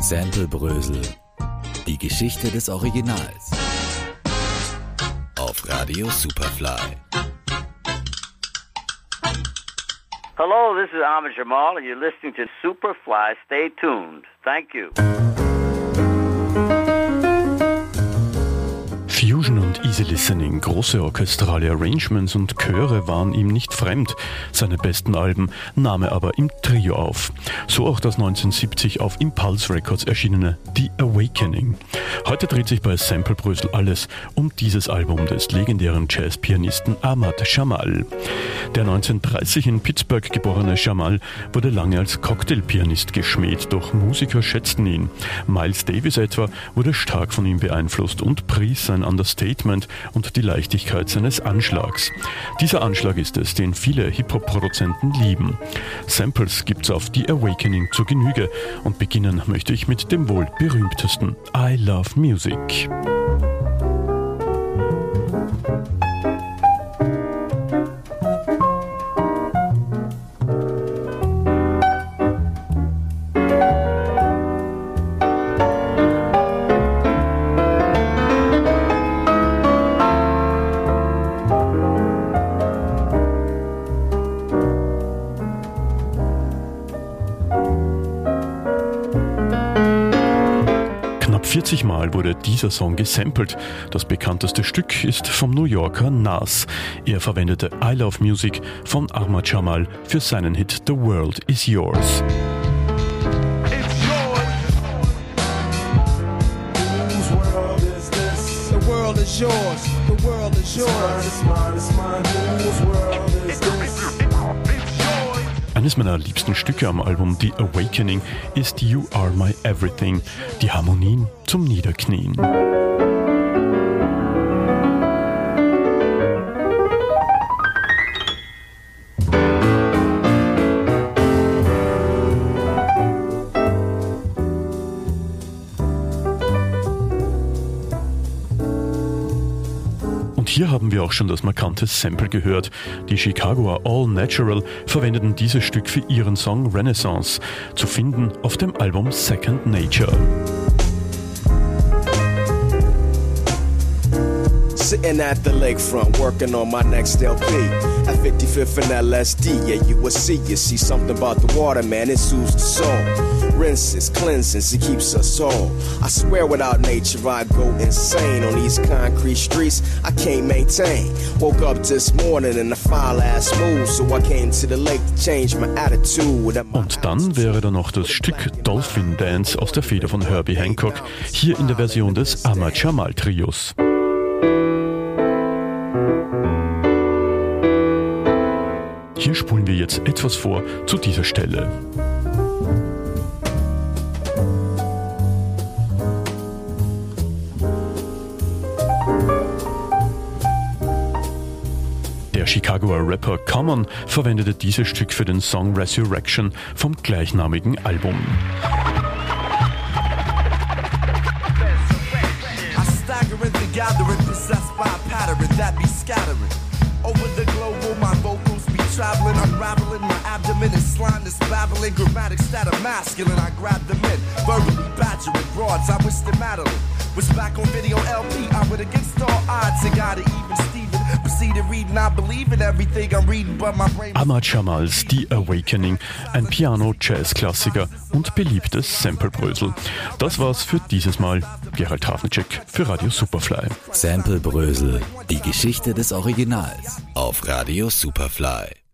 Sample Die Geschichte des Originals. Auf Radio Superfly. Hello, this is Ahmed Jamal, and you're listening to Superfly. Stay tuned. Thank you. Und Easy Listening, große orchestrale Arrangements und Chöre waren ihm nicht fremd. Seine besten Alben nahm er aber im Trio auf. So auch das 1970 auf Impulse Records erschienene The Awakening. Heute dreht sich bei Sample Brösel alles um dieses Album des legendären Jazzpianisten Ahmad Jamal. Der 1930 in Pittsburgh geborene Jamal wurde lange als Cocktailpianist geschmäht, doch Musiker schätzten ihn. Miles Davis etwa wurde stark von ihm beeinflusst und pries sein Understatement und die Leichtigkeit seines Anschlags. Dieser Anschlag ist es, den viele Hip-Hop-Produzenten lieben. Samples gibt's auf The Awakening zur Genüge und beginnen möchte ich mit dem wohl berühmtesten I Love Music. 40 Mal wurde dieser Song gesampelt. Das bekannteste Stück ist vom New Yorker Nas. Er verwendete I Love Music von Ahmad Jamal für seinen Hit The World Is Yours. Yours. The world is yours. It's mine, it's mine, it's mine. Whose world is this? Eines meiner liebsten Stücke am Album The Awakening ist You Are My Everything, die Harmonien zum Niederknien. Und hier haben wir auch schon das markante Sample gehört. Die Chicagoer All Natural verwendeten dieses Stück für ihren Song Renaissance, zu finden auf dem Album Second Nature. Sitting at the lakefront, working on my next LP. At 55th and LSD, yeah, you will see. You see something about the water, man, it soothes the soul. Rinses, cleanses, it keeps us whole. I swear without nature, I go insane on these concrete streets. I can't maintain. Woke up this morning in a foul ass mood, so I came to the lake to change my attitude. Und dann wäre da noch das Stück Dolphin Dance aus der Feder von Herbie Hancock, hier in der Version des Ahmad Jamal Trios. Hier spulen wir jetzt etwas vor zu dieser Stelle. Der Chicagoer Rapper Common verwendete dieses Stück für den Song Resurrection vom gleichnamigen Album. I. Over the global, my vocals be traveling, unraveling. My abdomen slime that's babbling. Grammatics that are masculine, I grab them in. Verbally badgering broads, I wish them Madeline was back on video LP. I would against all odds and got it even Steven. Ahmad Jamals The Awakening, ein Piano-Jazz-Klassiker und beliebtes Samplebrösel. Das war's für dieses Mal. Gerald Hafnicek für Radio Superfly. Sample Die Geschichte des Originals. Auf Radio Superfly.